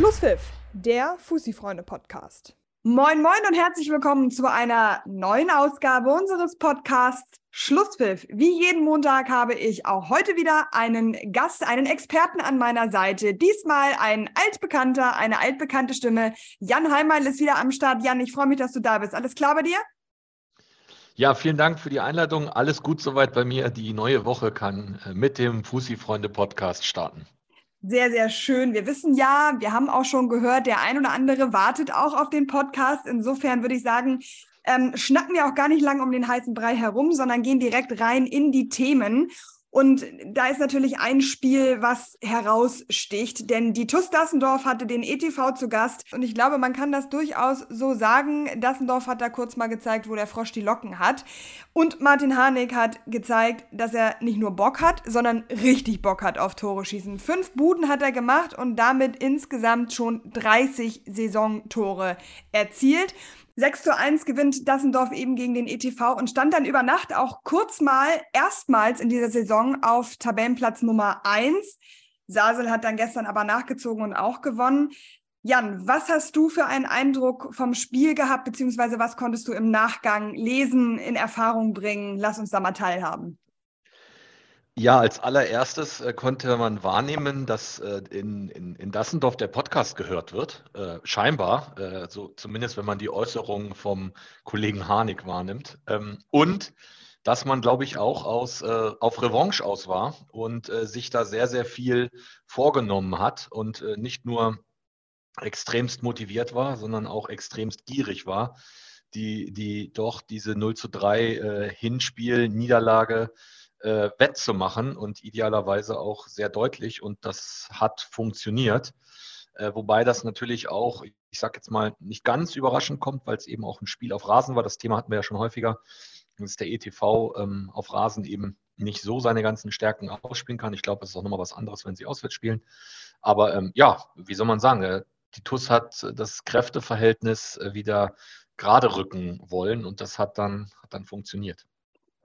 Schlusspfiff, der Fussi-Freunde-Podcast. Moin, moin und herzlich willkommen zu einer neuen Ausgabe unseres Podcasts Schlusspfiff. Wie jeden Montag habe ich auch heute wieder einen Gast, einen Experten an meiner Seite. Diesmal ein altbekannter, eine altbekannte Stimme. Jan Heimal ist wieder am Start. Jan, ich freue mich, dass du da bist. Alles klar bei dir? Ja, vielen Dank für die Einladung. Alles gut soweit bei mir. Die neue Woche kann äh, mit dem Fussi-Freunde-Podcast starten. Sehr, sehr schön. Wir wissen ja, wir haben auch schon gehört, der ein oder andere wartet auch auf den Podcast. Insofern würde ich sagen, ähm, schnacken wir auch gar nicht lange um den heißen Brei herum, sondern gehen direkt rein in die Themen. Und da ist natürlich ein Spiel, was heraussticht, denn die TUS Dassendorf hatte den ETV zu Gast und ich glaube, man kann das durchaus so sagen. Dassendorf hat da kurz mal gezeigt, wo der Frosch die Locken hat. Und Martin Harnik hat gezeigt, dass er nicht nur Bock hat, sondern richtig Bock hat auf Tore schießen. Fünf Buden hat er gemacht und damit insgesamt schon 30 Saisontore erzielt. 6 zu 1 gewinnt Dassendorf eben gegen den ETV und stand dann über Nacht auch kurz mal erstmals in dieser Saison auf Tabellenplatz Nummer 1. Sasel hat dann gestern aber nachgezogen und auch gewonnen. Jan, was hast du für einen Eindruck vom Spiel gehabt, beziehungsweise was konntest du im Nachgang lesen, in Erfahrung bringen? Lass uns da mal teilhaben. Ja, als allererstes äh, konnte man wahrnehmen, dass äh, in, in, in Dassendorf der Podcast gehört wird. Äh, scheinbar, äh, so zumindest wenn man die Äußerungen vom Kollegen Harnik wahrnimmt. Ähm, und dass man, glaube ich, auch aus, äh, auf Revanche aus war und äh, sich da sehr, sehr viel vorgenommen hat und nicht nur extremst motiviert war, sondern auch extremst gierig war, die, die doch diese 0 zu 3 Hinspiel-Niederlage äh, wettzumachen und idealerweise auch sehr deutlich. Und das hat funktioniert. Äh, wobei das natürlich auch, ich sage jetzt mal, nicht ganz überraschend kommt, weil es eben auch ein Spiel auf Rasen war. Das Thema hatten wir ja schon häufiger, dass der ETV ähm, auf Rasen eben nicht so seine ganzen Stärken ausspielen kann. Ich glaube, es ist auch nochmal was anderes, wenn sie auswärts spielen. Aber ähm, ja, wie soll man sagen, äh, die TUS hat das Kräfteverhältnis äh, wieder gerade rücken wollen und das hat dann, hat dann funktioniert.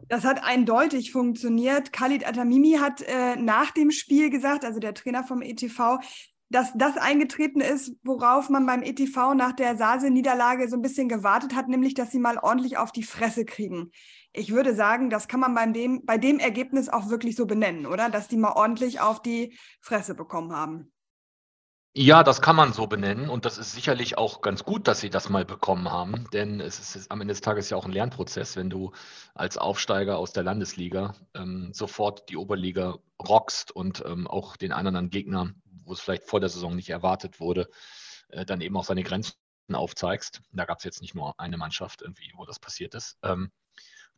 Das hat eindeutig funktioniert. Khalid Atamimi hat äh, nach dem Spiel gesagt, also der Trainer vom ETV, dass das eingetreten ist, worauf man beim ETV nach der Sase-Niederlage so ein bisschen gewartet hat, nämlich, dass sie mal ordentlich auf die Fresse kriegen. Ich würde sagen, das kann man bei dem, bei dem Ergebnis auch wirklich so benennen, oder? Dass die mal ordentlich auf die Fresse bekommen haben. Ja, das kann man so benennen und das ist sicherlich auch ganz gut, dass sie das mal bekommen haben, denn es ist am Ende des Tages ja auch ein Lernprozess, wenn du als Aufsteiger aus der Landesliga ähm, sofort die Oberliga rockst und ähm, auch den einen oder anderen Gegner, wo es vielleicht vor der Saison nicht erwartet wurde, äh, dann eben auch seine Grenzen aufzeigst. Da gab es jetzt nicht nur eine Mannschaft irgendwie, wo das passiert ist. Ähm,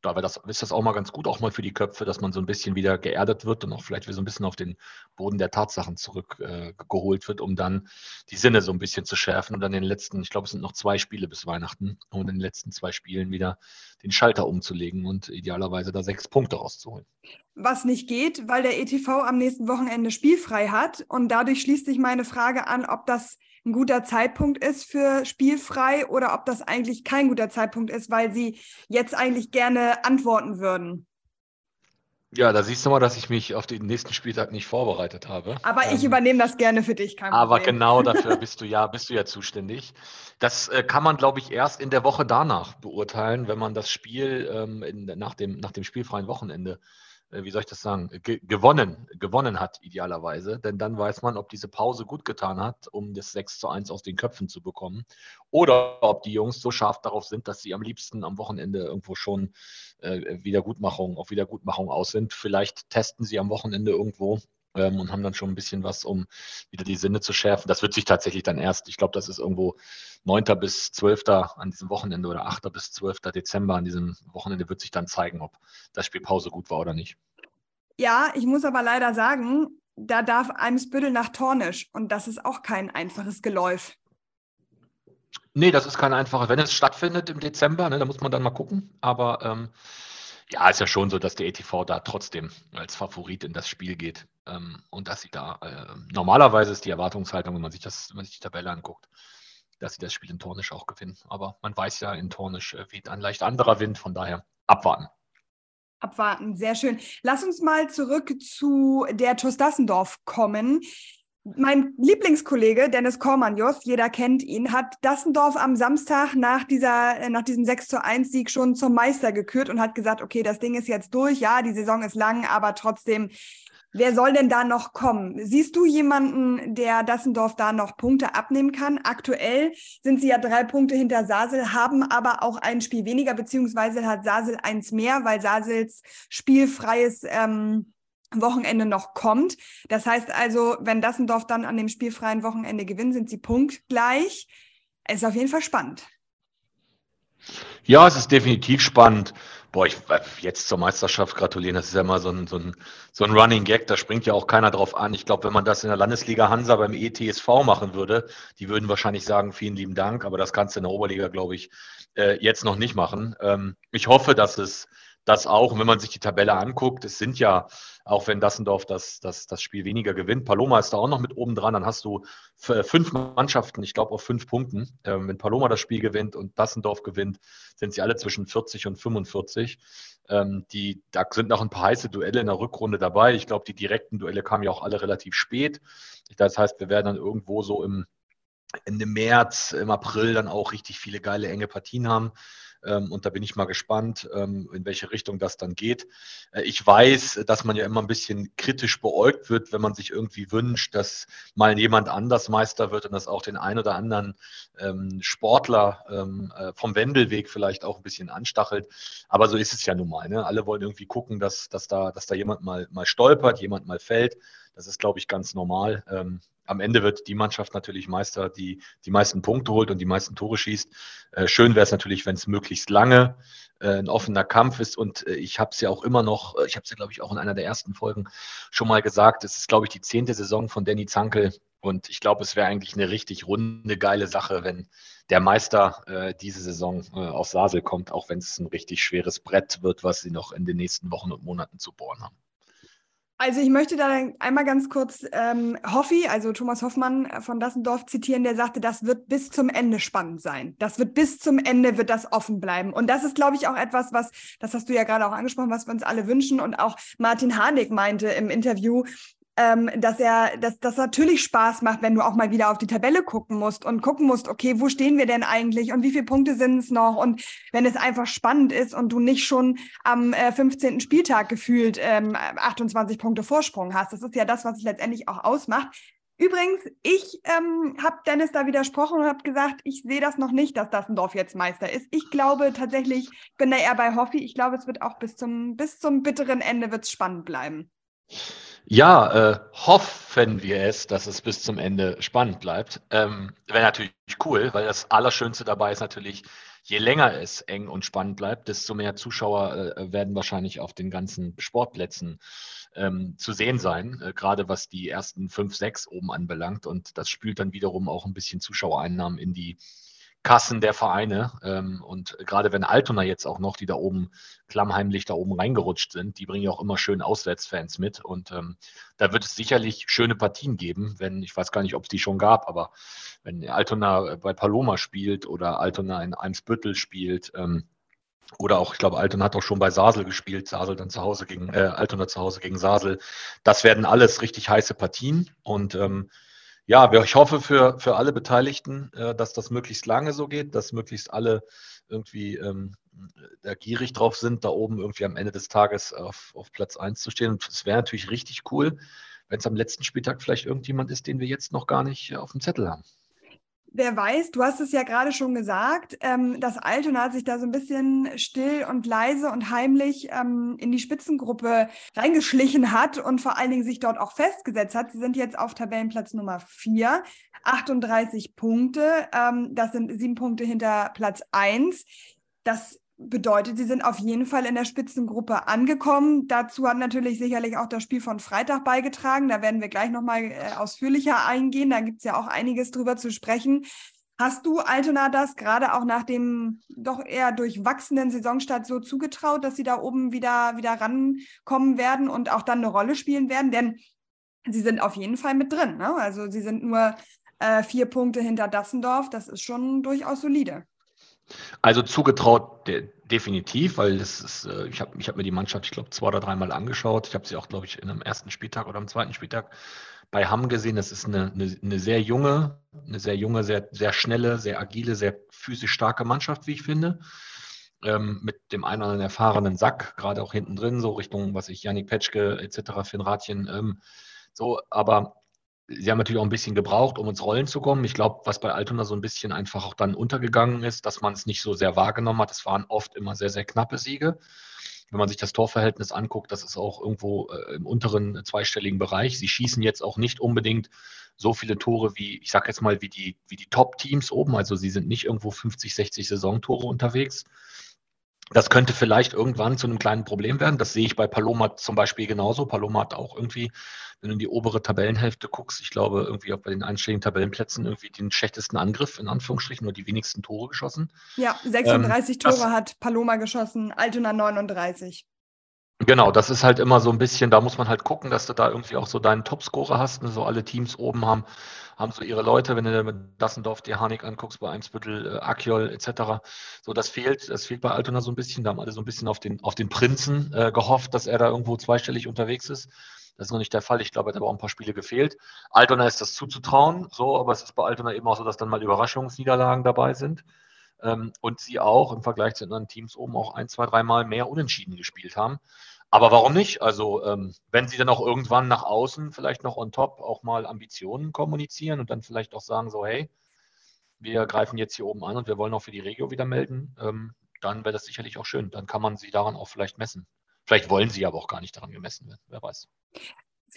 da das, ist das auch mal ganz gut, auch mal für die Köpfe, dass man so ein bisschen wieder geerdet wird und auch vielleicht wieder so ein bisschen auf den Boden der Tatsachen zurückgeholt äh, wird, um dann die Sinne so ein bisschen zu schärfen und dann in den letzten, ich glaube, es sind noch zwei Spiele bis Weihnachten, um in den letzten zwei Spielen wieder den Schalter umzulegen und idealerweise da sechs Punkte rauszuholen. Was nicht geht, weil der ETV am nächsten Wochenende spielfrei hat und dadurch schließt sich meine Frage an, ob das ein guter Zeitpunkt ist für spielfrei oder ob das eigentlich kein guter Zeitpunkt ist, weil sie jetzt eigentlich gerne antworten würden. Ja, da siehst du mal, dass ich mich auf den nächsten Spieltag nicht vorbereitet habe. Aber ähm, ich übernehme das gerne für dich, kein Aber Problem. genau dafür bist du ja, bist du ja zuständig. Das äh, kann man, glaube ich, erst in der Woche danach beurteilen, wenn man das Spiel ähm, in, nach, dem, nach dem spielfreien Wochenende äh, wie soll ich das sagen, ge gewonnen, gewonnen hat, idealerweise. Denn dann weiß man, ob diese Pause gut getan hat, um das 6 zu 1 aus den Köpfen zu bekommen. Oder ob die Jungs so scharf darauf sind, dass sie am liebsten am Wochenende irgendwo schon äh, Wiedergutmachung, auf Wiedergutmachung aus sind. Vielleicht testen sie am Wochenende irgendwo ähm, und haben dann schon ein bisschen was, um wieder die Sinne zu schärfen. Das wird sich tatsächlich dann erst, ich glaube, das ist irgendwo 9. bis 12. an diesem Wochenende oder 8. bis 12. Dezember an diesem Wochenende wird sich dann zeigen, ob das Spiel Pause gut war oder nicht. Ja, ich muss aber leider sagen, da darf Eimsbüttel nach Tornisch und das ist auch kein einfaches Geläuf. Nee, das ist kein einfaches. Wenn es stattfindet im Dezember, ne, da muss man dann mal gucken. Aber ähm, ja, ist ja schon so, dass der ETV da trotzdem als Favorit in das Spiel geht. Ähm, und dass sie da, äh, normalerweise ist die Erwartungshaltung, wenn man sich das, wenn man sich die Tabelle anguckt, dass sie das Spiel in Tornisch auch gewinnen. Aber man weiß ja, in Tornisch äh, weht ein leicht anderer Wind, von daher abwarten. Abwarten, sehr schön. Lass uns mal zurück zu der TuS Dassendorf kommen. Mein Lieblingskollege Dennis Kormanjos, jeder kennt ihn, hat Dassendorf am Samstag nach, dieser, äh, nach diesem 6 zu 1 Sieg schon zum Meister gekürt und hat gesagt, okay, das Ding ist jetzt durch, ja, die Saison ist lang, aber trotzdem, wer soll denn da noch kommen? Siehst du jemanden, der Dassendorf da noch Punkte abnehmen kann? Aktuell sind sie ja drei Punkte hinter Sasel, haben aber auch ein Spiel weniger, beziehungsweise hat Sasel eins mehr, weil Sasels spielfreies ähm, Wochenende noch kommt. Das heißt also, wenn Dassendorf dann an dem spielfreien Wochenende gewinnt, sind sie punktgleich. Es ist auf jeden Fall spannend. Ja, es ist definitiv spannend. Boah, ich jetzt zur Meisterschaft gratulieren, das ist ja immer so ein, so ein, so ein Running Gag, da springt ja auch keiner drauf an. Ich glaube, wenn man das in der Landesliga Hansa beim ETSV machen würde, die würden wahrscheinlich sagen, vielen lieben Dank, aber das kannst du in der Oberliga, glaube ich, äh, jetzt noch nicht machen. Ähm, ich hoffe, dass es das auch, und wenn man sich die Tabelle anguckt, es sind ja, auch wenn Dassendorf das, das, das Spiel weniger gewinnt, Paloma ist da auch noch mit oben dran, dann hast du fünf Mannschaften, ich glaube auf fünf Punkten. Ähm, wenn Paloma das Spiel gewinnt und Dassendorf gewinnt, sind sie alle zwischen 40 und 45. Ähm, die, da sind noch ein paar heiße Duelle in der Rückrunde dabei. Ich glaube, die direkten Duelle kamen ja auch alle relativ spät. Das heißt, wir werden dann irgendwo so im Ende März, im April dann auch richtig viele geile, enge Partien haben. Ähm, und da bin ich mal gespannt, ähm, in welche Richtung das dann geht. Äh, ich weiß, dass man ja immer ein bisschen kritisch beäugt wird, wenn man sich irgendwie wünscht, dass mal jemand anders Meister wird und das auch den einen oder anderen ähm, Sportler äh, vom Wendelweg vielleicht auch ein bisschen anstachelt. Aber so ist es ja nun mal. Ne? Alle wollen irgendwie gucken, dass, dass, da, dass da jemand mal, mal stolpert, jemand mal fällt. Das ist, glaube ich, ganz normal am Ende wird die Mannschaft natürlich Meister, die die meisten Punkte holt und die meisten Tore schießt. Äh, schön wäre es natürlich, wenn es möglichst lange äh, ein offener Kampf ist. Und äh, ich habe es ja auch immer noch, ich habe es ja, glaube ich, auch in einer der ersten Folgen schon mal gesagt, es ist, glaube ich, die zehnte Saison von Danny Zankel. Und ich glaube, es wäre eigentlich eine richtig runde, geile Sache, wenn der Meister diese Saison aus Sasel kommt, auch wenn es ein richtig schweres Brett wird, was sie noch in den nächsten Wochen und Monaten zu bohren haben. Also ich möchte da einmal ganz kurz ähm, Hoffi, also Thomas Hoffmann von Dassendorf zitieren, der sagte, das wird bis zum Ende spannend sein. Das wird bis zum Ende wird das offen bleiben. Und das ist, glaube ich, auch etwas, was, das hast du ja gerade auch angesprochen, was wir uns alle wünschen. Und auch Martin Harnik meinte im Interview, ähm, dass er, dass das natürlich Spaß macht, wenn du auch mal wieder auf die Tabelle gucken musst und gucken musst, okay, wo stehen wir denn eigentlich und wie viele Punkte sind es noch und wenn es einfach spannend ist und du nicht schon am äh, 15. Spieltag gefühlt ähm, 28 Punkte Vorsprung hast. Das ist ja das, was es letztendlich auch ausmacht. Übrigens, ich ähm, habe Dennis da widersprochen und habe gesagt, ich sehe das noch nicht, dass Dassendorf jetzt Meister ist. Ich glaube tatsächlich, bin da eher bei Hoffi. Ich glaube, es wird auch bis zum, bis zum bitteren Ende wird's spannend bleiben. Ja, äh, hoffen wir es, dass es bis zum Ende spannend bleibt. Ähm, Wäre natürlich cool, weil das Allerschönste dabei ist natürlich, je länger es eng und spannend bleibt, desto mehr Zuschauer äh, werden wahrscheinlich auf den ganzen Sportplätzen ähm, zu sehen sein, äh, gerade was die ersten fünf, sechs oben anbelangt. Und das spült dann wiederum auch ein bisschen Zuschauereinnahmen in die Kassen der Vereine. Ähm, und gerade wenn Altona jetzt auch noch, die da oben klammheimlich da oben reingerutscht sind, die bringen ja auch immer schön Auswärtsfans mit. Und ähm, da wird es sicherlich schöne Partien geben, wenn, ich weiß gar nicht, ob es die schon gab, aber wenn Altona bei Paloma spielt oder Altona in Eimsbüttel spielt, ähm, oder auch, ich glaube, Altona hat auch schon bei Sasel gespielt, Sasel dann zu Hause gegen, äh, Altona zu Hause gegen Sasel. Das werden alles richtig heiße Partien und ähm, ja, ich hoffe für, für alle Beteiligten, äh, dass das möglichst lange so geht, dass möglichst alle irgendwie ähm, da gierig drauf sind, da oben irgendwie am Ende des Tages auf, auf Platz 1 zu stehen. Und es wäre natürlich richtig cool, wenn es am letzten Spieltag vielleicht irgendjemand ist, den wir jetzt noch gar nicht äh, auf dem Zettel haben wer weiß, du hast es ja gerade schon gesagt, ähm, dass Altona sich da so ein bisschen still und leise und heimlich ähm, in die Spitzengruppe reingeschlichen hat und vor allen Dingen sich dort auch festgesetzt hat. Sie sind jetzt auf Tabellenplatz Nummer 4, 38 Punkte. Ähm, das sind sieben Punkte hinter Platz 1. Das bedeutet, sie sind auf jeden Fall in der Spitzengruppe angekommen. Dazu hat natürlich sicherlich auch das Spiel von Freitag beigetragen. Da werden wir gleich nochmal äh, ausführlicher eingehen. Da gibt es ja auch einiges drüber zu sprechen. Hast du Altona das gerade auch nach dem doch eher durchwachsenen Saisonstart so zugetraut, dass sie da oben wieder, wieder rankommen werden und auch dann eine Rolle spielen werden? Denn sie sind auf jeden Fall mit drin. Ne? Also sie sind nur äh, vier Punkte hinter Dassendorf. Das ist schon durchaus solide. Also zugetraut de definitiv, weil das ist, äh, ich habe ich hab mir die Mannschaft, ich glaube, zwei oder dreimal angeschaut. Ich habe sie auch, glaube ich, in einem ersten Spieltag oder am zweiten Spieltag bei Hamm gesehen, das ist eine, eine, eine, sehr junge, eine sehr junge, sehr, sehr schnelle, sehr agile, sehr physisch starke Mannschaft, wie ich finde. Ähm, mit dem einen oder anderen erfahrenen Sack, gerade auch hinten drin, so Richtung, was ich, Janik Petschke etc., Finn Ratchen. Ähm, so, aber sie haben natürlich auch ein bisschen gebraucht, um ins Rollen zu kommen. Ich glaube, was bei Altona so ein bisschen einfach auch dann untergegangen ist, dass man es nicht so sehr wahrgenommen hat. Es waren oft immer sehr, sehr knappe Siege wenn man sich das Torverhältnis anguckt, das ist auch irgendwo äh, im unteren zweistelligen Bereich. Sie schießen jetzt auch nicht unbedingt so viele Tore wie, ich sage jetzt mal, wie die, wie die Top-Teams oben. Also sie sind nicht irgendwo 50, 60 Saisontore unterwegs. Das könnte vielleicht irgendwann zu einem kleinen Problem werden. Das sehe ich bei Paloma zum Beispiel genauso. Paloma hat auch irgendwie, wenn du in die obere Tabellenhälfte guckst, ich glaube irgendwie auch bei den einstelligen Tabellenplätzen irgendwie den schlechtesten Angriff, in Anführungsstrichen, nur die wenigsten Tore geschossen. Ja, 36 ähm, Tore hat Paloma geschossen, Altona 39. Genau, das ist halt immer so ein bisschen, da muss man halt gucken, dass du da irgendwie auch so deinen Topscorer hast. Ne? So alle Teams oben haben, haben so ihre Leute, wenn du mit Dassendorf die Harnik anguckst, bei Eimsbüttel, äh, Akiol etc. So, das fehlt, das fehlt bei Altona so ein bisschen. Da haben alle so ein bisschen auf den, auf den Prinzen äh, gehofft, dass er da irgendwo zweistellig unterwegs ist. Das ist noch nicht der Fall. Ich glaube, er hat aber auch ein paar Spiele gefehlt. Altona ist das zuzutrauen, so, aber es ist bei Altona eben auch so, dass dann mal Überraschungsniederlagen dabei sind. Ähm, und sie auch im Vergleich zu anderen Teams oben auch ein, zwei, dreimal mehr Unentschieden gespielt haben. Aber warum nicht? Also, ähm, wenn sie dann auch irgendwann nach außen vielleicht noch on top auch mal Ambitionen kommunizieren und dann vielleicht auch sagen, so, hey, wir greifen jetzt hier oben an und wir wollen auch für die Regio wieder melden, ähm, dann wäre das sicherlich auch schön. Dann kann man sie daran auch vielleicht messen. Vielleicht wollen sie aber auch gar nicht daran gemessen werden, wer weiß.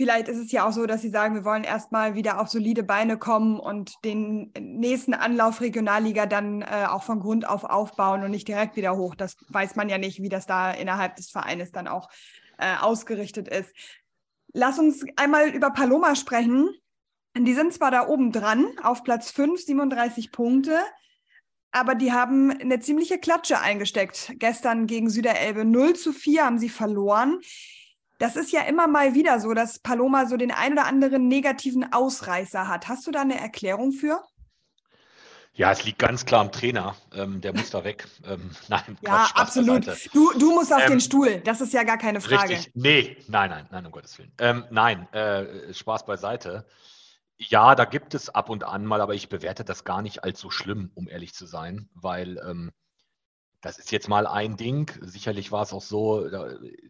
Vielleicht ist es ja auch so, dass Sie sagen, wir wollen erstmal wieder auf solide Beine kommen und den nächsten Anlauf Regionalliga dann äh, auch von Grund auf aufbauen und nicht direkt wieder hoch. Das weiß man ja nicht, wie das da innerhalb des Vereines dann auch äh, ausgerichtet ist. Lass uns einmal über Paloma sprechen. Die sind zwar da oben dran, auf Platz 5, 37 Punkte, aber die haben eine ziemliche Klatsche eingesteckt. Gestern gegen Süderelbe 0 zu 4 haben sie verloren das ist ja immer mal wieder so, dass Paloma so den ein oder anderen negativen Ausreißer hat. Hast du da eine Erklärung für? Ja, es liegt ganz klar am Trainer. Ähm, der muss da weg. Ähm, nein, ja, Quatsch, absolut. Du, du musst auf ähm, den Stuhl. Das ist ja gar keine Frage. Richtig. Nee, nein, nein, nein, um Gottes Willen. Ähm, nein, äh, Spaß beiseite. Ja, da gibt es ab und an mal, aber ich bewerte das gar nicht allzu schlimm, um ehrlich zu sein, weil ähm, das ist jetzt mal ein Ding. Sicherlich war es auch so,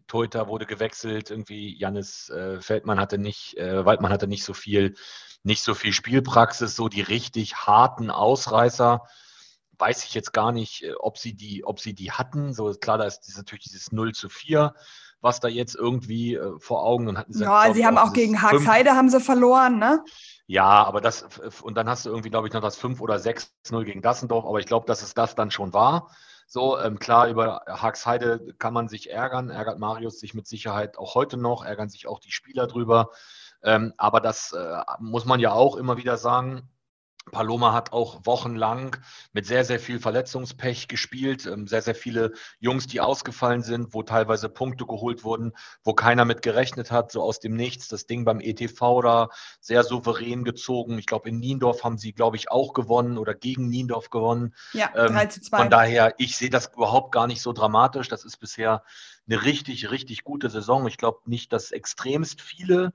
Toyota wurde gewechselt, irgendwie Jannis äh, Feldmann hatte nicht, äh, Waldmann hatte nicht so viel, nicht so viel Spielpraxis, so die richtig harten Ausreißer. Weiß ich jetzt gar nicht, äh, ob sie die, ob sie die hatten. So klar, da ist natürlich dieses 0 zu 4, was da jetzt irgendwie äh, vor Augen und hatten sie. Ja, sie haben auch gegen Haxheide haben sie verloren, ne? Ja, aber das, und dann hast du irgendwie, glaube ich, noch das 5 oder 6-0 gegen Dassendorf, aber ich glaube, dass es das dann schon war. So, ähm, klar, über Haxheide kann man sich ärgern, ärgert Marius sich mit Sicherheit auch heute noch, ärgern sich auch die Spieler drüber. Ähm, aber das äh, muss man ja auch immer wieder sagen. Paloma hat auch wochenlang mit sehr, sehr viel Verletzungspech gespielt. Ähm, sehr, sehr viele Jungs, die ausgefallen sind, wo teilweise Punkte geholt wurden, wo keiner mit gerechnet hat, so aus dem Nichts. Das Ding beim ETV da sehr souverän gezogen. Ich glaube, in Niendorf haben sie, glaube ich, auch gewonnen oder gegen Niendorf gewonnen. Ja, 3 ähm, zu 2. Von daher, ich sehe das überhaupt gar nicht so dramatisch. Das ist bisher eine richtig, richtig gute Saison. Ich glaube nicht, dass extremst viele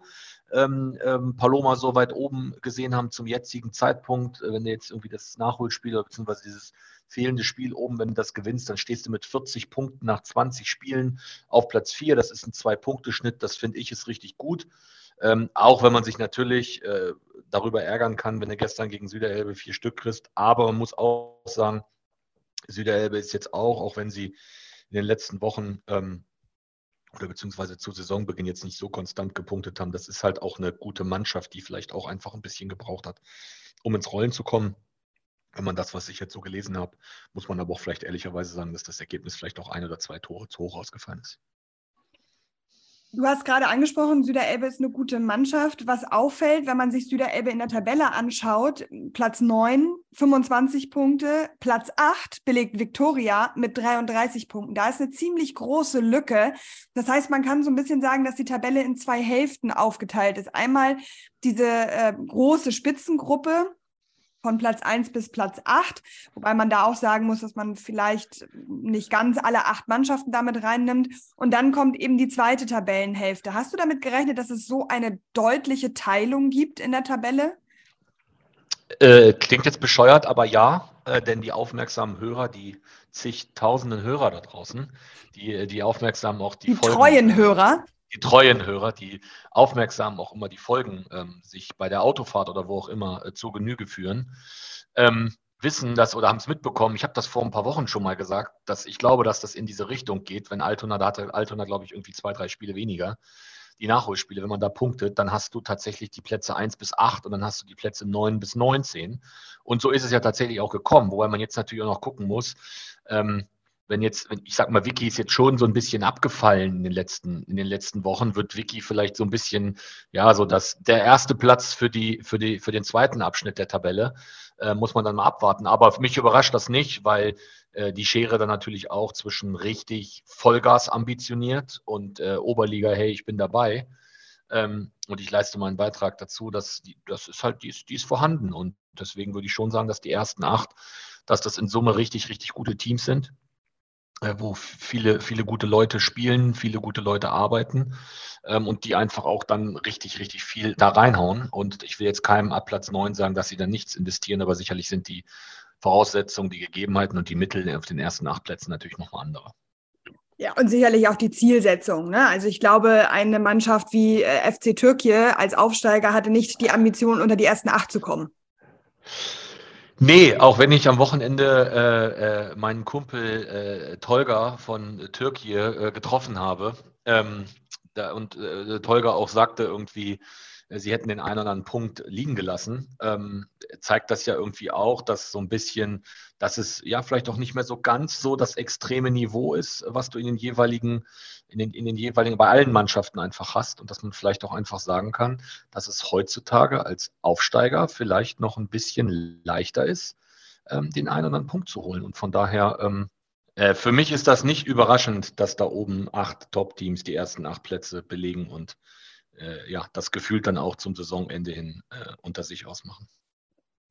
ähm, ähm, Paloma so weit oben gesehen haben zum jetzigen Zeitpunkt. Äh, wenn du jetzt irgendwie das Nachholspiel bzw. dieses fehlende Spiel oben, wenn du das gewinnst, dann stehst du mit 40 Punkten nach 20 Spielen auf Platz 4. Das ist ein Zwei-Punkte-Schnitt, das finde ich ist richtig gut. Ähm, auch wenn man sich natürlich äh, darüber ärgern kann, wenn du gestern gegen Süderelbe vier Stück kriegst. Aber man muss auch sagen, Süderelbe ist jetzt auch, auch wenn sie in den letzten Wochen ähm, oder beziehungsweise zu Saisonbeginn jetzt nicht so konstant gepunktet haben. Das ist halt auch eine gute Mannschaft, die vielleicht auch einfach ein bisschen gebraucht hat, um ins Rollen zu kommen. Wenn man das, was ich jetzt so gelesen habe, muss man aber auch vielleicht ehrlicherweise sagen, dass das Ergebnis vielleicht auch ein oder zwei Tore zu hoch ausgefallen ist. Du hast gerade angesprochen, Süderelbe ist eine gute Mannschaft. Was auffällt, wenn man sich Süderelbe in der Tabelle anschaut, Platz 9, 25 Punkte, Platz 8 belegt Viktoria mit 33 Punkten. Da ist eine ziemlich große Lücke. Das heißt, man kann so ein bisschen sagen, dass die Tabelle in zwei Hälften aufgeteilt ist. Einmal diese äh, große Spitzengruppe, von Platz 1 bis Platz 8, wobei man da auch sagen muss, dass man vielleicht nicht ganz alle acht Mannschaften damit reinnimmt. Und dann kommt eben die zweite Tabellenhälfte. Hast du damit gerechnet, dass es so eine deutliche Teilung gibt in der Tabelle? Äh, klingt jetzt bescheuert, aber ja, äh, denn die aufmerksamen Hörer, die zigtausenden Hörer da draußen, die, die aufmerksam auch die, die Folgen, treuen Hörer, die treuen Hörer, die aufmerksam auch immer die Folgen ähm, sich bei der Autofahrt oder wo auch immer äh, zur Genüge führen, ähm, wissen das oder haben es mitbekommen. Ich habe das vor ein paar Wochen schon mal gesagt, dass ich glaube, dass das in diese Richtung geht. Wenn Altona, da hatte Altona, glaube ich, irgendwie zwei, drei Spiele weniger, die Nachholspiele, wenn man da punktet, dann hast du tatsächlich die Plätze 1 bis 8 und dann hast du die Plätze 9 bis 19. Und so ist es ja tatsächlich auch gekommen, wobei man jetzt natürlich auch noch gucken muss, ähm, wenn jetzt, ich sag mal, Wiki ist jetzt schon so ein bisschen abgefallen in den letzten, in den letzten Wochen, wird Wiki vielleicht so ein bisschen, ja, so dass der erste Platz für die, für die, für den zweiten Abschnitt der Tabelle, äh, muss man dann mal abwarten. Aber mich überrascht das nicht, weil äh, die Schere dann natürlich auch zwischen richtig Vollgas ambitioniert und äh, Oberliga, hey, ich bin dabei. Ähm, und ich leiste meinen Beitrag dazu, dass die, das ist halt, die ist, die ist vorhanden. Und deswegen würde ich schon sagen, dass die ersten acht, dass das in Summe richtig, richtig gute Teams sind wo viele, viele gute Leute spielen, viele gute Leute arbeiten ähm, und die einfach auch dann richtig, richtig viel da reinhauen. Und ich will jetzt keinem ab Platz 9 sagen, dass sie da nichts investieren, aber sicherlich sind die Voraussetzungen, die Gegebenheiten und die Mittel auf den ersten acht Plätzen natürlich nochmal andere. Ja, und sicherlich auch die Zielsetzung. Ne? Also ich glaube, eine Mannschaft wie äh, FC Türkei als Aufsteiger hatte nicht die Ambition, unter die ersten acht zu kommen. Nee, auch wenn ich am Wochenende äh, äh, meinen Kumpel äh, Tolga von Türkei äh, getroffen habe ähm, da, und äh, Tolga auch sagte irgendwie, sie hätten den einen oder anderen Punkt liegen gelassen, ähm, zeigt das ja irgendwie auch, dass so ein bisschen, dass es ja vielleicht auch nicht mehr so ganz so das extreme Niveau ist, was du in den jeweiligen, in den, in den jeweiligen, bei allen Mannschaften einfach hast und dass man vielleicht auch einfach sagen kann, dass es heutzutage als Aufsteiger vielleicht noch ein bisschen leichter ist, ähm, den einen oder anderen Punkt zu holen. Und von daher, ähm, äh, für mich ist das nicht überraschend, dass da oben acht Top-Teams die ersten acht Plätze belegen und äh, ja, das Gefühl dann auch zum Saisonende hin äh, unter sich ausmachen.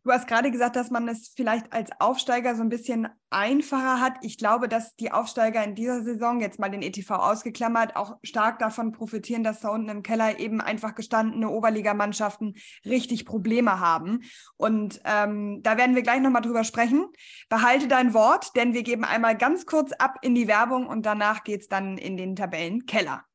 Du hast gerade gesagt, dass man es vielleicht als Aufsteiger so ein bisschen einfacher hat. Ich glaube, dass die Aufsteiger in dieser Saison, jetzt mal den ETV ausgeklammert, auch stark davon profitieren, dass da unten im Keller eben einfach gestandene Oberligamannschaften richtig Probleme haben. Und ähm, da werden wir gleich nochmal drüber sprechen. Behalte dein Wort, denn wir geben einmal ganz kurz ab in die Werbung und danach geht es dann in den Tabellenkeller.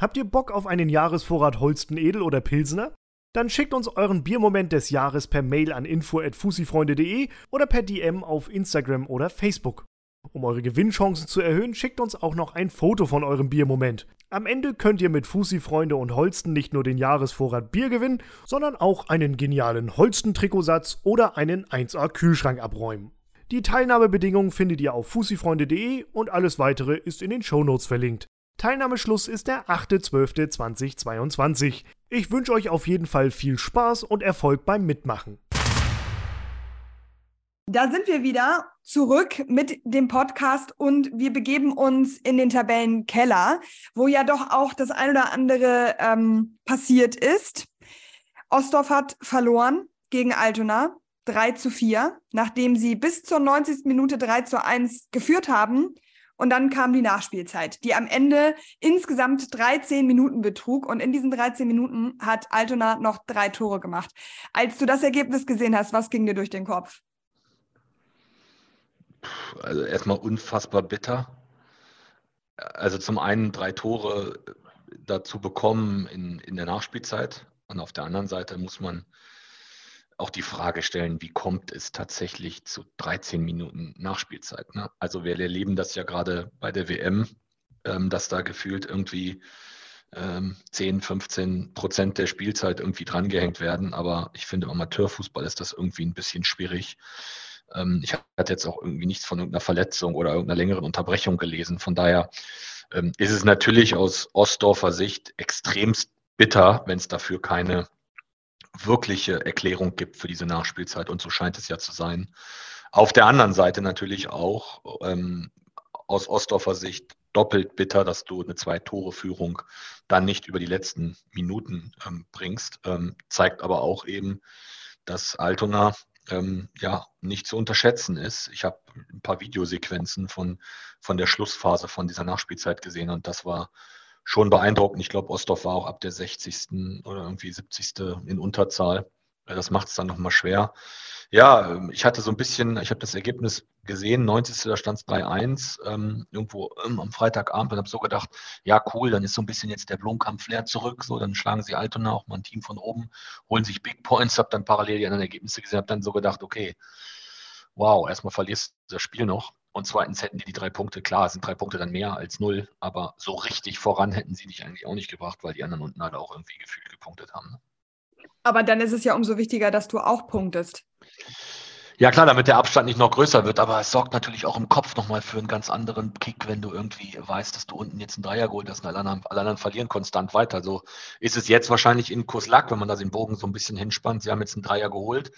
Habt ihr Bock auf einen Jahresvorrat Holsten Edel oder Pilsner? Dann schickt uns euren Biermoment des Jahres per Mail an info@fusifreunde.de oder per DM auf Instagram oder Facebook. Um eure Gewinnchancen zu erhöhen, schickt uns auch noch ein Foto von eurem Biermoment. Am Ende könnt ihr mit Fusi-Freunde und Holsten nicht nur den Jahresvorrat Bier gewinnen, sondern auch einen genialen Holsten-Trikotsatz oder einen 1A-Kühlschrank abräumen. Die Teilnahmebedingungen findet ihr auf fusifreunde.de und alles weitere ist in den Shownotes verlinkt. Teilnahmeschluss ist der 8.12.2022. Ich wünsche euch auf jeden Fall viel Spaß und Erfolg beim Mitmachen. Da sind wir wieder zurück mit dem Podcast und wir begeben uns in den Tabellenkeller, wo ja doch auch das ein oder andere ähm, passiert ist. Ostdorf hat verloren gegen Altona 3 zu 4, nachdem sie bis zur 90. Minute 3 zu 1 geführt haben. Und dann kam die Nachspielzeit, die am Ende insgesamt 13 Minuten betrug. Und in diesen 13 Minuten hat Altona noch drei Tore gemacht. Als du das Ergebnis gesehen hast, was ging dir durch den Kopf? Also erstmal unfassbar bitter. Also zum einen drei Tore dazu bekommen in, in der Nachspielzeit. Und auf der anderen Seite muss man auch die Frage stellen, wie kommt es tatsächlich zu 13 Minuten Nachspielzeit? Ne? Also wir erleben das ja gerade bei der WM, ähm, dass da gefühlt irgendwie ähm, 10, 15 Prozent der Spielzeit irgendwie drangehängt werden. Aber ich finde, im Amateurfußball ist das irgendwie ein bisschen schwierig. Ähm, ich hatte jetzt auch irgendwie nichts von irgendeiner Verletzung oder irgendeiner längeren Unterbrechung gelesen. Von daher ähm, ist es natürlich aus Ostdorfer Sicht extremst bitter, wenn es dafür keine wirkliche Erklärung gibt für diese Nachspielzeit und so scheint es ja zu sein. Auf der anderen Seite natürlich auch, ähm, aus Ostdorfer Sicht doppelt bitter, dass du eine Zwei-Tore-Führung dann nicht über die letzten Minuten ähm, bringst. Ähm, zeigt aber auch eben, dass Altona ähm, ja nicht zu unterschätzen ist. Ich habe ein paar Videosequenzen von, von der Schlussphase von dieser Nachspielzeit gesehen und das war schon beeindruckend. Ich glaube, Ostdorf war auch ab der 60. oder irgendwie 70. in Unterzahl. Das macht es dann nochmal schwer. Ja, ähm, ich hatte so ein bisschen, ich habe das Ergebnis gesehen, 90. da stand es 3-1, ähm, irgendwo ähm, am Freitagabend und habe so gedacht, ja cool, dann ist so ein bisschen jetzt der Blomkamp-Flair zurück, so dann schlagen sie Altona auch mal ein Team von oben, holen sich Big Points, habe dann parallel die anderen Ergebnisse gesehen, habe dann so gedacht, okay, wow, erstmal verlierst du das Spiel noch und zweitens hätten die die drei Punkte, klar, sind drei Punkte dann mehr als null, aber so richtig voran hätten sie dich eigentlich auch nicht gebracht, weil die anderen unten halt auch irgendwie gefühlt gepunktet haben. Ne? Aber dann ist es ja umso wichtiger, dass du auch punktest. Ja klar, damit der Abstand nicht noch größer wird, aber es sorgt natürlich auch im Kopf nochmal für einen ganz anderen Kick, wenn du irgendwie weißt, dass du unten jetzt einen Dreier geholt hast und alle anderen, alle anderen verlieren konstant weiter. So ist es jetzt wahrscheinlich in Kurs Lack, wenn man da den Bogen so ein bisschen hinspannt. Sie haben jetzt einen Dreier geholt,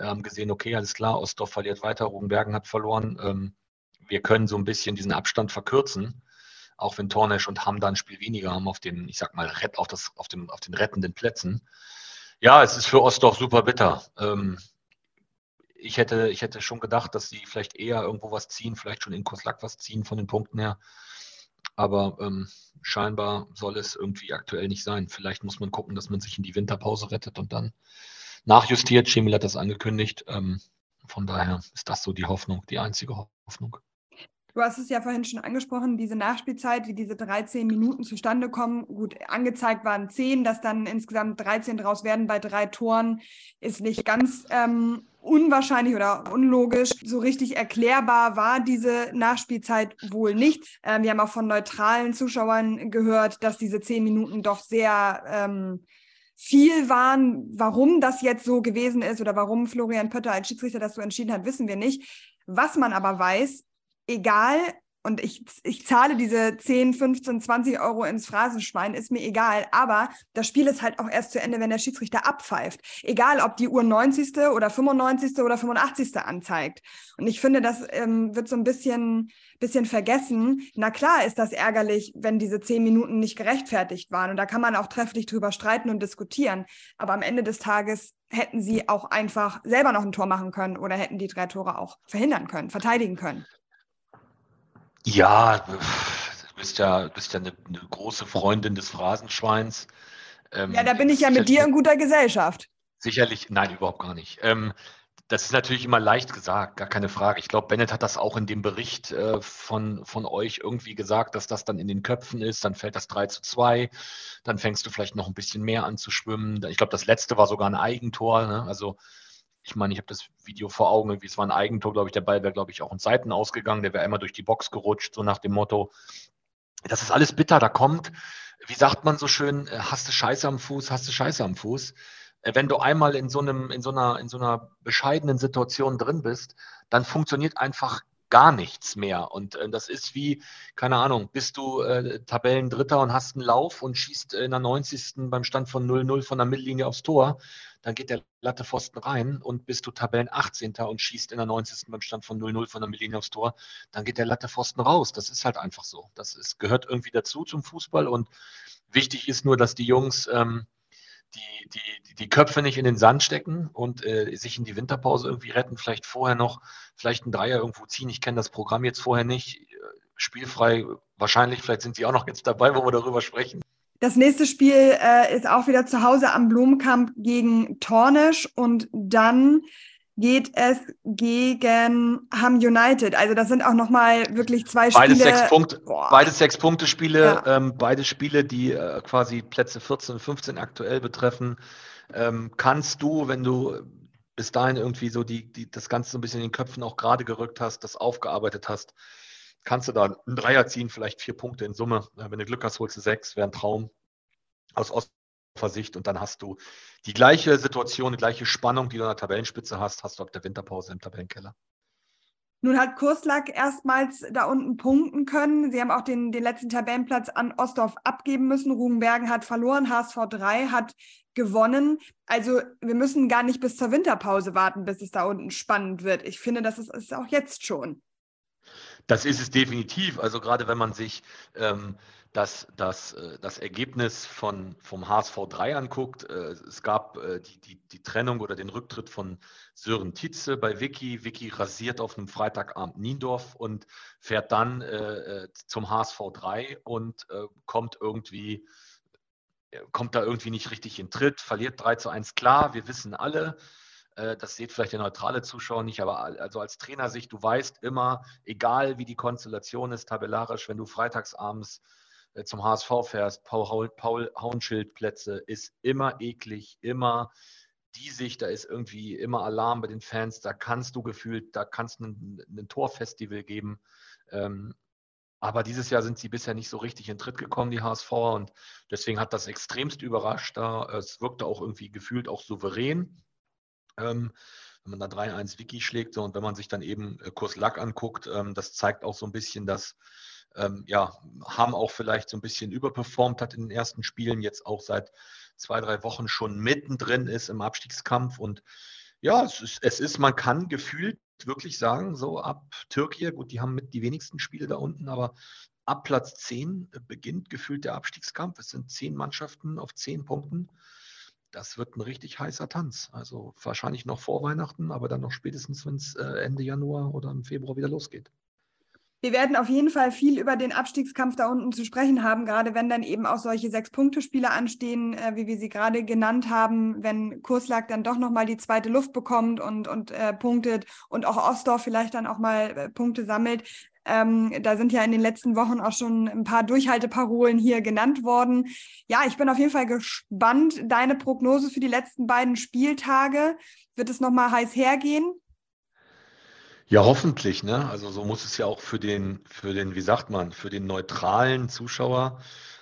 haben gesehen, okay, alles klar, Ostdorf verliert weiter, Rugenbergen hat verloren. Ähm, wir können so ein bisschen diesen Abstand verkürzen, auch wenn Tornesch und Hamm da ein Spiel weniger haben auf den, ich sag mal, auf, das, auf, dem, auf den rettenden Plätzen. Ja, es ist für Ostdorf super bitter. Ähm, ich hätte, ich hätte schon gedacht, dass sie vielleicht eher irgendwo was ziehen, vielleicht schon in Koslak was ziehen von den Punkten her. Aber ähm, scheinbar soll es irgendwie aktuell nicht sein. Vielleicht muss man gucken, dass man sich in die Winterpause rettet und dann nachjustiert. Schemil hat das angekündigt. Ähm, von daher ist das so die Hoffnung, die einzige Hoffnung. Du hast es ja vorhin schon angesprochen, diese Nachspielzeit, wie diese 13 Minuten zustande kommen. Gut, angezeigt waren 10, dass dann insgesamt 13 draus werden bei drei Toren, ist nicht ganz ähm, unwahrscheinlich oder unlogisch. So richtig erklärbar war diese Nachspielzeit wohl nicht. Ähm, wir haben auch von neutralen Zuschauern gehört, dass diese 10 Minuten doch sehr ähm, viel waren. Warum das jetzt so gewesen ist oder warum Florian Pötter als Schiedsrichter das so entschieden hat, wissen wir nicht. Was man aber weiß, egal, und ich, ich zahle diese 10, 15, 20 Euro ins Phrasenschwein, ist mir egal. Aber das Spiel ist halt auch erst zu Ende, wenn der Schiedsrichter abpfeift. Egal, ob die Uhr 90. oder 95. oder 85. anzeigt. Und ich finde, das ähm, wird so ein bisschen, bisschen vergessen. Na klar ist das ärgerlich, wenn diese 10 Minuten nicht gerechtfertigt waren. Und da kann man auch trefflich drüber streiten und diskutieren. Aber am Ende des Tages hätten sie auch einfach selber noch ein Tor machen können oder hätten die drei Tore auch verhindern können, verteidigen können. Ja, du bist ja, bist ja eine, eine große Freundin des Phrasenschweins. Ähm, ja, da bin ich ja mit dir in guter Gesellschaft. Sicherlich, nein, überhaupt gar nicht. Ähm, das ist natürlich immer leicht gesagt, gar keine Frage. Ich glaube, Bennett hat das auch in dem Bericht äh, von, von euch irgendwie gesagt, dass das dann in den Köpfen ist. Dann fällt das 3 zu 2. Dann fängst du vielleicht noch ein bisschen mehr an zu schwimmen. Ich glaube, das letzte war sogar ein Eigentor. Ne? Also ich meine, ich habe das Video vor Augen, irgendwie, es war ein Eigentor, glaube ich, der Ball wäre, glaube ich, auch in Seiten ausgegangen, der wäre einmal durch die Box gerutscht, so nach dem Motto, das ist alles bitter, da kommt, wie sagt man so schön, äh, hast du Scheiße am Fuß, hast du Scheiße am Fuß. Äh, wenn du einmal in so einem, in so einer, in so einer bescheidenen Situation drin bist, dann funktioniert einfach gar nichts mehr. Und äh, das ist wie, keine Ahnung, bist du äh, Tabellendritter und hast einen Lauf und schießt in der 90. beim Stand von 0-0 von der Mittellinie aufs Tor, dann geht der Lattepfosten rein und bist du Tabellen 18. und schießt in der 90. beim Stand von 0-0 von der Mittellinie aufs Tor, dann geht der Lattepfosten raus. Das ist halt einfach so. Das ist, gehört irgendwie dazu zum Fußball und wichtig ist nur, dass die Jungs ähm, die, die, die Köpfe nicht in den Sand stecken und äh, sich in die Winterpause irgendwie retten, vielleicht vorher noch, vielleicht ein Dreier irgendwo ziehen. Ich kenne das Programm jetzt vorher nicht. Spielfrei wahrscheinlich, vielleicht sind sie auch noch jetzt dabei, wo wir darüber sprechen. Das nächste Spiel äh, ist auch wieder zu Hause am Blumenkamp gegen Tornisch und dann geht es gegen Ham United. Also das sind auch nochmal wirklich zwei Spiele. Beides sechs Punkte, beides sechs Punkte Spiele, ja. ähm, beide Spiele, die äh, quasi Plätze 14 und 15 aktuell betreffen. Ähm, kannst du, wenn du bis dahin irgendwie so die, die, das Ganze so ein bisschen in den Köpfen auch gerade gerückt hast, das aufgearbeitet hast, kannst du da einen Dreier ziehen, vielleicht vier Punkte in Summe. Wenn du Glück hast, holst du sechs, wäre ein Traum aus Ost Sicht und dann hast du die gleiche Situation, die gleiche Spannung, die du an der Tabellenspitze hast, hast du ab der Winterpause im Tabellenkeller. Nun hat Kurslack erstmals da unten punkten können. Sie haben auch den, den letzten Tabellenplatz an Ostdorf abgeben müssen. Rugenbergen hat verloren, HSV 3 hat gewonnen. Also wir müssen gar nicht bis zur Winterpause warten, bis es da unten spannend wird. Ich finde, das ist, ist auch jetzt schon. Das ist es definitiv. Also gerade wenn man sich ähm, das, das, äh, das Ergebnis von, vom HSV 3 anguckt, äh, es gab äh, die, die, die Trennung oder den Rücktritt von Sören Tietze bei Vicky. Vicky rasiert auf einem Freitagabend Niendorf und fährt dann zum HSV 3 und kommt irgendwie kommt da irgendwie nicht richtig in Tritt, verliert 3 zu 1 klar, wir wissen alle, das sieht vielleicht der neutrale Zuschauer nicht, aber also als Trainersicht, du weißt immer, egal wie die Konstellation ist, tabellarisch, wenn du freitagsabends zum HSV fährst, Paul, Paul Hauenschild-Plätze, ist immer eklig, immer die Sicht, da ist irgendwie immer Alarm bei den Fans, da kannst du gefühlt, da kannst du ein, ein Torfestival geben. Ähm, aber dieses Jahr sind sie bisher nicht so richtig in Tritt gekommen, die HSV, und deswegen hat das extremst überrascht. Da, es wirkte auch irgendwie gefühlt auch souverän. Ähm, wenn man da 3-1 Wiki schlägt so, und wenn man sich dann eben äh, Kurs Lack anguckt, ähm, das zeigt auch so ein bisschen, dass ähm, ja, haben auch vielleicht so ein bisschen überperformt hat in den ersten Spielen, jetzt auch seit zwei, drei Wochen schon mittendrin ist im Abstiegskampf. Und ja, es ist, es ist man kann gefühlt wirklich sagen, so ab Türkei, gut, die haben mit die wenigsten Spiele da unten, aber ab Platz 10 beginnt gefühlt der Abstiegskampf. Es sind zehn Mannschaften auf zehn Punkten. Das wird ein richtig heißer Tanz. Also wahrscheinlich noch vor Weihnachten, aber dann noch spätestens, wenn es äh, Ende Januar oder im Februar wieder losgeht. Wir werden auf jeden Fall viel über den Abstiegskampf da unten zu sprechen haben, gerade wenn dann eben auch solche Sechs-Punkte-Spiele anstehen, äh, wie wir sie gerade genannt haben, wenn Kurslag dann doch nochmal die zweite Luft bekommt und, und äh, punktet und auch Ostdorf vielleicht dann auch mal äh, Punkte sammelt. Ähm, da sind ja in den letzten Wochen auch schon ein paar Durchhalteparolen hier genannt worden. Ja, ich bin auf jeden Fall gespannt. Deine Prognose für die letzten beiden Spieltage. Wird es nochmal heiß hergehen? Ja, hoffentlich, ne? Also so muss es ja auch für den, für den, wie sagt man, für den neutralen Zuschauer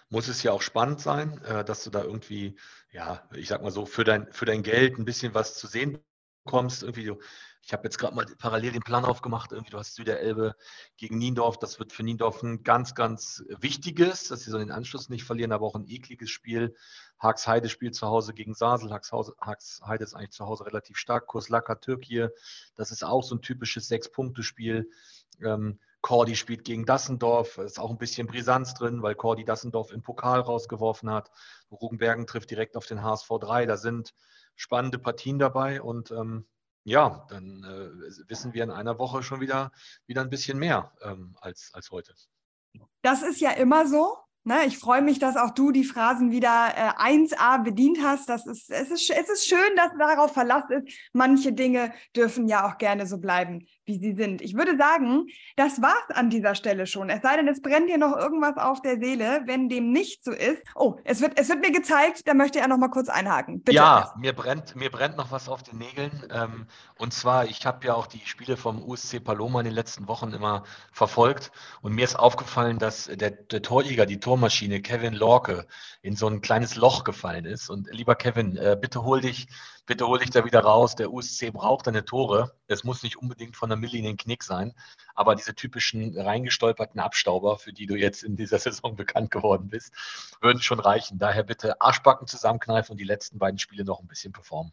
muss es ja auch spannend sein, äh, dass du da irgendwie, ja, ich sag mal so, für dein, für dein Geld ein bisschen was zu sehen bekommst. Irgendwie du ich habe jetzt gerade mal parallel den Plan aufgemacht. Irgendwie, du hast Süderelbe gegen Niendorf. Das wird für Niendorf ein ganz, ganz wichtiges, dass sie so den Anschluss nicht verlieren, aber auch ein ekliges Spiel. Haxheide spielt zu Hause gegen Sasel. Haxheide ist eigentlich zu Hause relativ stark. Kurs Kurslaka, Türkei, das ist auch so ein typisches Sechs-Punkte-Spiel. Ähm, Cordy spielt gegen Dassendorf, ist auch ein bisschen Brisanz drin, weil Cordy Dassendorf im Pokal rausgeworfen hat. Rugenbergen trifft direkt auf den HSV 3. Da sind spannende Partien dabei und ähm, ja, dann äh, wissen wir in einer Woche schon wieder, wieder ein bisschen mehr ähm, als, als heute. Das ist ja immer so. Ne? Ich freue mich, dass auch du die Phrasen wieder äh, 1a bedient hast. Das ist, es, ist, es ist schön, dass darauf Verlass ist. Manche Dinge dürfen ja auch gerne so bleiben, wie sie sind. Ich würde sagen, das war's an dieser Stelle schon. Es sei denn, es brennt dir noch irgendwas auf der Seele. Wenn dem nicht so ist, oh, es wird, es wird mir gezeigt, da möchte er noch mal kurz einhaken. Bitte. Ja, mir brennt, mir brennt noch was auf den Nägeln. Ähm, und zwar, ich habe ja auch die Spiele vom USC Paloma in den letzten Wochen immer verfolgt. Und mir ist aufgefallen, dass der, der Torjäger, die Tormaschine Kevin Lorke, in so ein kleines Loch gefallen ist. Und lieber Kevin, äh, bitte hol dich bitte hol dich da wieder raus. Der USC braucht deine Tore. Es muss nicht unbedingt von der Milli in den Knick sein, aber diese typischen reingestolperten Abstauber, für die du jetzt in dieser Saison bekannt geworden bist, würden schon reichen. Daher bitte Arschbacken zusammenkneifen und die letzten beiden Spiele noch ein bisschen performen.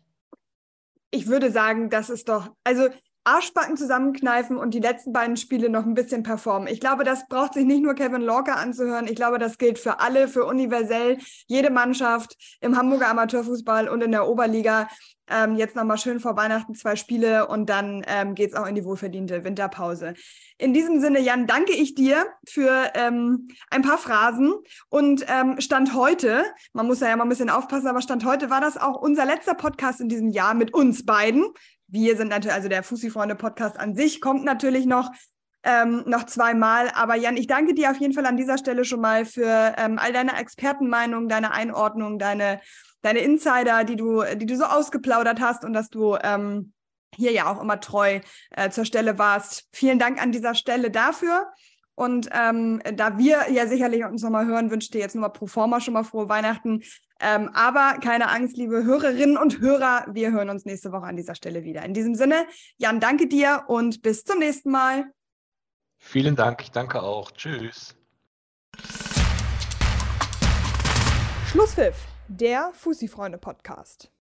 Ich würde sagen, das ist doch, also Arschbacken zusammenkneifen und die letzten beiden Spiele noch ein bisschen performen. Ich glaube, das braucht sich nicht nur Kevin Lorca anzuhören. Ich glaube, das gilt für alle, für universell, jede Mannschaft im Hamburger Amateurfußball und in der Oberliga. Ähm, jetzt nochmal schön vor Weihnachten zwei Spiele und dann ähm, geht es auch in die wohlverdiente Winterpause. In diesem Sinne, Jan, danke ich dir für ähm, ein paar Phrasen. Und ähm, Stand heute, man muss ja immer ein bisschen aufpassen, aber Stand heute war das auch unser letzter Podcast in diesem Jahr mit uns beiden. Wir sind natürlich, also der Fussi-Freunde-Podcast an sich kommt natürlich noch, ähm, noch zweimal. Aber Jan, ich danke dir auf jeden Fall an dieser Stelle schon mal für ähm, all deine Expertenmeinungen, deine Einordnung, deine, deine Insider, die du, die du so ausgeplaudert hast und dass du ähm, hier ja auch immer treu äh, zur Stelle warst. Vielen Dank an dieser Stelle dafür. Und ähm, da wir ja sicherlich uns nochmal hören, wünsche ich dir jetzt nochmal pro forma schon mal frohe Weihnachten. Ähm, aber keine Angst, liebe Hörerinnen und Hörer, wir hören uns nächste Woche an dieser Stelle wieder. In diesem Sinne, Jan, danke dir und bis zum nächsten Mal. Vielen Dank, ich danke auch. Tschüss. Schlusspfiff, der Fussi-Freunde-Podcast.